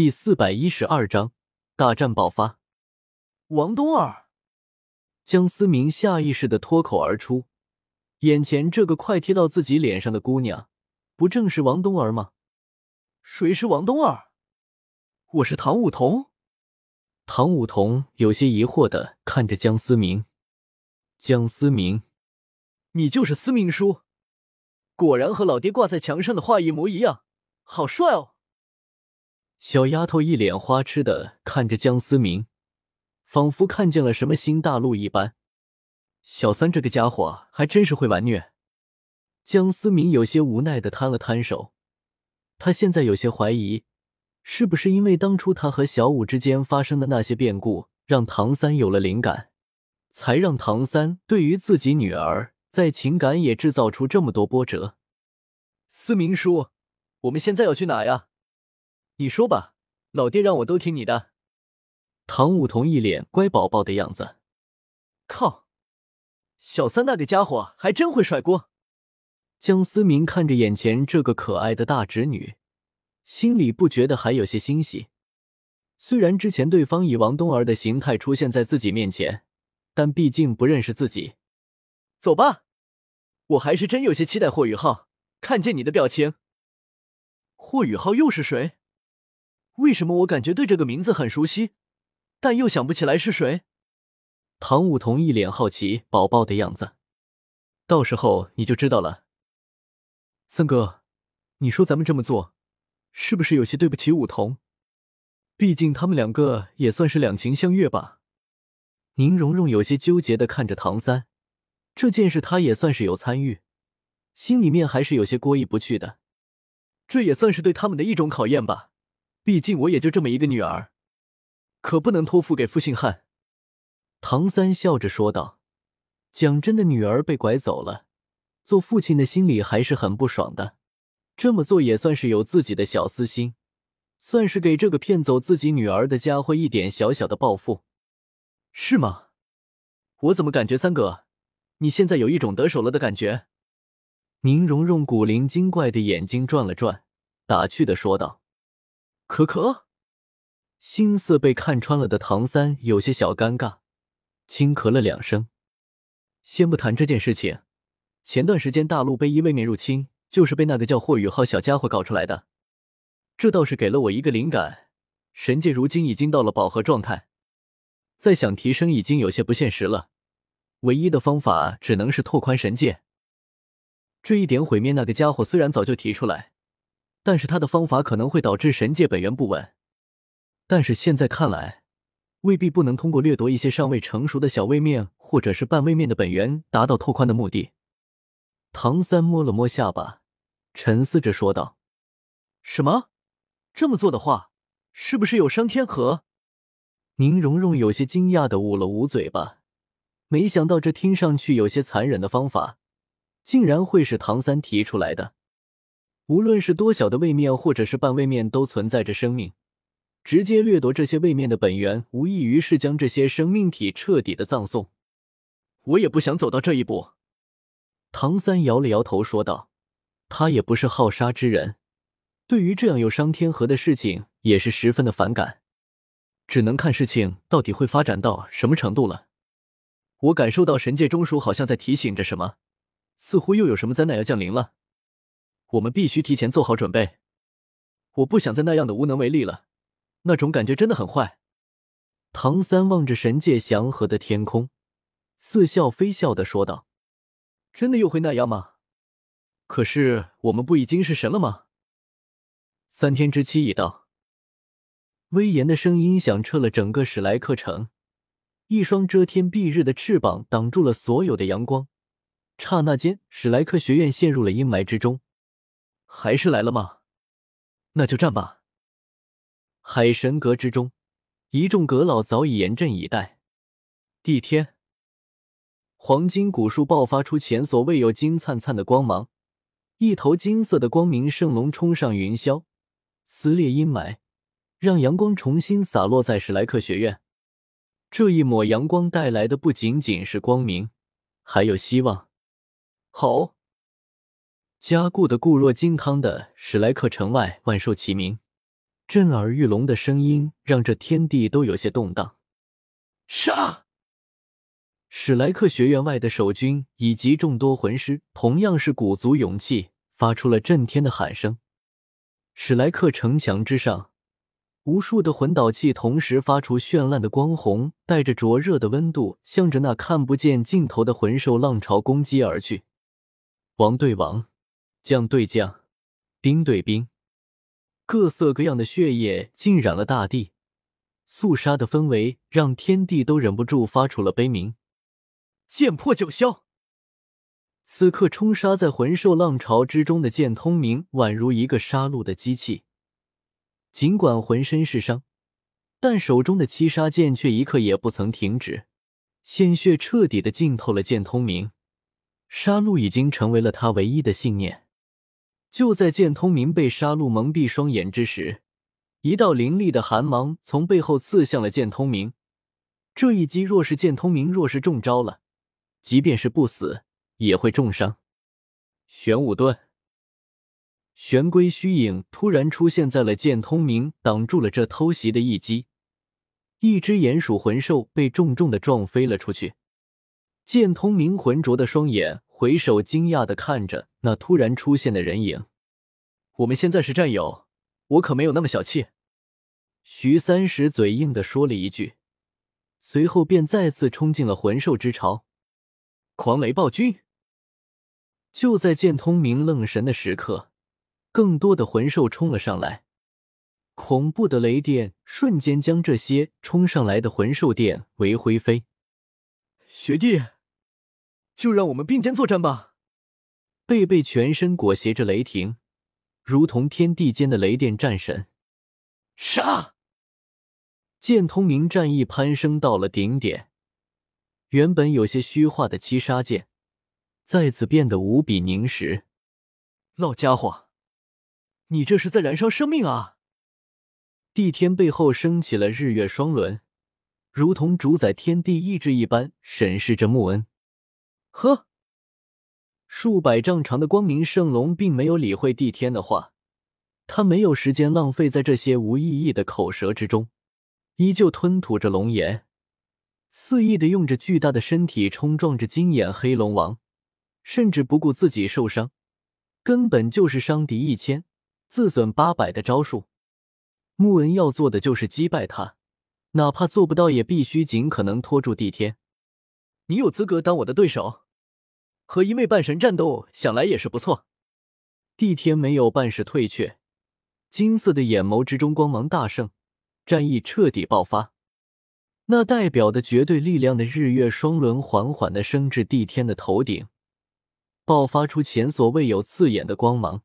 第四百一十二章大战爆发。王冬儿，江思明下意识的脱口而出，眼前这个快贴到自己脸上的姑娘，不正是王冬儿吗？谁是王冬儿？我是唐舞桐。唐舞桐有些疑惑的看着江思明。江思明，你就是思明叔？果然和老爹挂在墙上的画一模一样，好帅哦！小丫头一脸花痴的看着江思明，仿佛看见了什么新大陆一般。小三这个家伙还真是会玩虐。江思明有些无奈的摊了摊手，他现在有些怀疑，是不是因为当初他和小五之间发生的那些变故，让唐三有了灵感，才让唐三对于自己女儿在情感也制造出这么多波折。思明叔，我们现在要去哪呀？你说吧，老爹让我都听你的。唐舞桐一脸乖宝宝的样子。靠，小三那个家伙还真会甩锅。江思明看着眼前这个可爱的大侄女，心里不觉得还有些欣喜。虽然之前对方以王冬儿的形态出现在自己面前，但毕竟不认识自己。走吧，我还是真有些期待霍雨浩看见你的表情。霍雨浩又是谁？为什么我感觉对这个名字很熟悉，但又想不起来是谁？唐舞桐一脸好奇宝宝的样子，到时候你就知道了。三哥，你说咱们这么做，是不是有些对不起舞桐？毕竟他们两个也算是两情相悦吧。宁荣荣有些纠结的看着唐三，这件事他也算是有参与，心里面还是有些过意不去的。这也算是对他们的一种考验吧。毕竟我也就这么一个女儿，可不能托付给负心汉。唐三笑着说道：“讲真的，女儿被拐走了，做父亲的心里还是很不爽的。这么做也算是有自己的小私心，算是给这个骗走自己女儿的家伙一点小小的报复，是吗？我怎么感觉三哥，你现在有一种得手了的感觉？”宁荣荣古灵精怪的眼睛转了转，打趣的说道。可可，心思被看穿了的唐三有些小尴尬，轻咳了两声。先不谈这件事情，前段时间大陆被一位面入侵，就是被那个叫霍雨浩小家伙搞出来的，这倒是给了我一个灵感。神界如今已经到了饱和状态，再想提升已经有些不现实了，唯一的方法只能是拓宽神界。这一点毁灭那个家伙虽然早就提出来。但是他的方法可能会导致神界本源不稳，但是现在看来，未必不能通过掠夺一些尚未成熟的小位面或者是半位面的本源，达到拓宽的目的。唐三摸了摸下巴，沉思着说道：“什么？这么做的话，是不是有伤天河？”宁荣荣有些惊讶的捂了捂嘴巴，没想到这听上去有些残忍的方法，竟然会是唐三提出来的。无论是多小的位面，或者是半位面，都存在着生命。直接掠夺这些位面的本源，无异于是将这些生命体彻底的葬送。我也不想走到这一步。唐三摇了摇头说道：“他也不是好杀之人，对于这样有伤天和的事情，也是十分的反感。只能看事情到底会发展到什么程度了。我感受到神界中枢好像在提醒着什么，似乎又有什么灾难要降临了。”我们必须提前做好准备。我不想再那样的无能为力了，那种感觉真的很坏。唐三望着神界祥和的天空，似笑非笑的说道：“真的又会那样吗？可是我们不已经是神了吗？”三天之期已到，威严的声音响彻了整个史莱克城。一双遮天蔽日的翅膀挡住了所有的阳光，刹那间，史莱克学院陷入了阴霾之中。还是来了吗？那就战吧！海神阁之中，一众阁老早已严阵以待。地天，黄金古树爆发出前所未有金灿灿的光芒，一头金色的光明圣龙冲上云霄，撕裂阴霾，让阳光重新洒落在史莱克学院。这一抹阳光带来的不仅仅是光明，还有希望。好。加固的固若金汤的史莱克城外，万兽齐鸣，震耳欲聋的声音让这天地都有些动荡。杀！史莱克学院外的守军以及众多魂师同样是鼓足勇气，发出了震天的喊声。史莱克城墙之上，无数的魂导器同时发出绚烂的光红，带着灼热的温度，向着那看不见尽头的魂兽浪潮攻击而去。王对王，将对将，兵对兵，各色各样的血液浸染了大地，肃杀的氛围让天地都忍不住发出了悲鸣。剑破九霄。此刻冲杀在魂兽浪潮之中的剑通明，宛如一个杀戮的机器。尽管浑身是伤，但手中的七杀剑却一刻也不曾停止。鲜血彻底的浸透了剑通明，杀戮已经成为了他唯一的信念。就在剑通明被杀戮蒙蔽双眼之时，一道凌厉的寒芒从背后刺向了剑通明。这一击若是剑通明若是中招了，即便是不死，也会重伤。玄武盾，玄龟虚影突然出现在了剑通明，挡住了这偷袭的一击。一只鼹鼠魂兽被重重的撞飞了出去。剑通明浑浊的双眼回首，惊讶的看着那突然出现的人影。我们现在是战友，我可没有那么小气。徐三石嘴硬的说了一句，随后便再次冲进了魂兽之巢。狂雷暴君！就在剑通明愣神的时刻，更多的魂兽冲了上来，恐怖的雷电瞬间将这些冲上来的魂兽电为灰飞。学弟，就让我们并肩作战吧！贝贝全身裹挟着雷霆，如同天地间的雷电战神。杀！剑通明战意攀升到了顶点。原本有些虚化的七杀剑，再次变得无比凝实。老家伙，你这是在燃烧生命啊！帝天背后升起了日月双轮，如同主宰天地意志一般审视着穆恩。呵，数百丈长的光明圣龙并没有理会帝天的话，他没有时间浪费在这些无意义的口舌之中，依旧吞吐着龙炎。肆意的用着巨大的身体冲撞着金眼黑龙王，甚至不顾自己受伤，根本就是伤敌一千，自损八百的招数。穆恩要做的就是击败他，哪怕做不到，也必须尽可能拖住帝天。你有资格当我的对手，和一位半神战斗，想来也是不错。帝天没有半时退却，金色的眼眸之中光芒大盛，战意彻底爆发。那代表的绝对力量的日月双轮缓缓的升至帝天的头顶，爆发出前所未有刺眼的光芒。